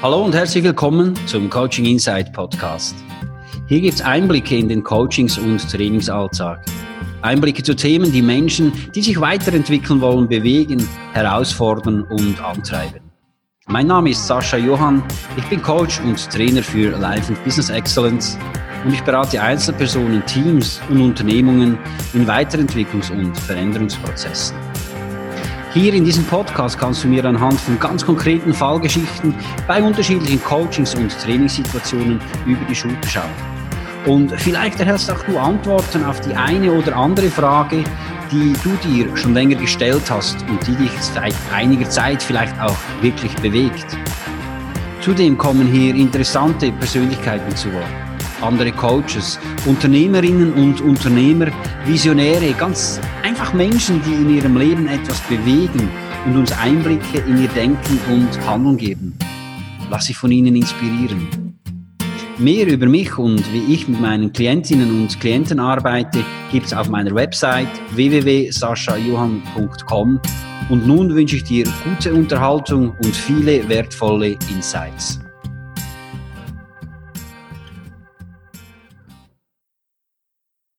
Hallo und herzlich willkommen zum Coaching Insight Podcast. Hier gibt es Einblicke in den Coachings- und Trainingsalltag. Einblicke zu Themen, die Menschen, die sich weiterentwickeln wollen, bewegen, herausfordern und antreiben. Mein Name ist Sascha Johann, ich bin Coach und Trainer für Life and Business Excellence und ich berate Einzelpersonen, Teams und Unternehmungen in Weiterentwicklungs- und Veränderungsprozessen. Hier in diesem Podcast kannst du mir anhand von ganz konkreten Fallgeschichten bei unterschiedlichen Coachings und Trainingssituationen über die Schulter schauen. Und vielleicht erhältst auch du Antworten auf die eine oder andere Frage, die du dir schon länger gestellt hast und die dich seit einiger Zeit vielleicht auch wirklich bewegt. Zudem kommen hier interessante Persönlichkeiten zu Wort andere Coaches, Unternehmerinnen und Unternehmer, Visionäre, ganz einfach Menschen, die in ihrem Leben etwas bewegen und uns Einblicke in ihr Denken und Handeln geben. Lass sich von ihnen inspirieren. Mehr über mich und wie ich mit meinen Klientinnen und Klienten arbeite, gibt es auf meiner Website www.saschajohann.com. Und nun wünsche ich dir gute Unterhaltung und viele wertvolle Insights.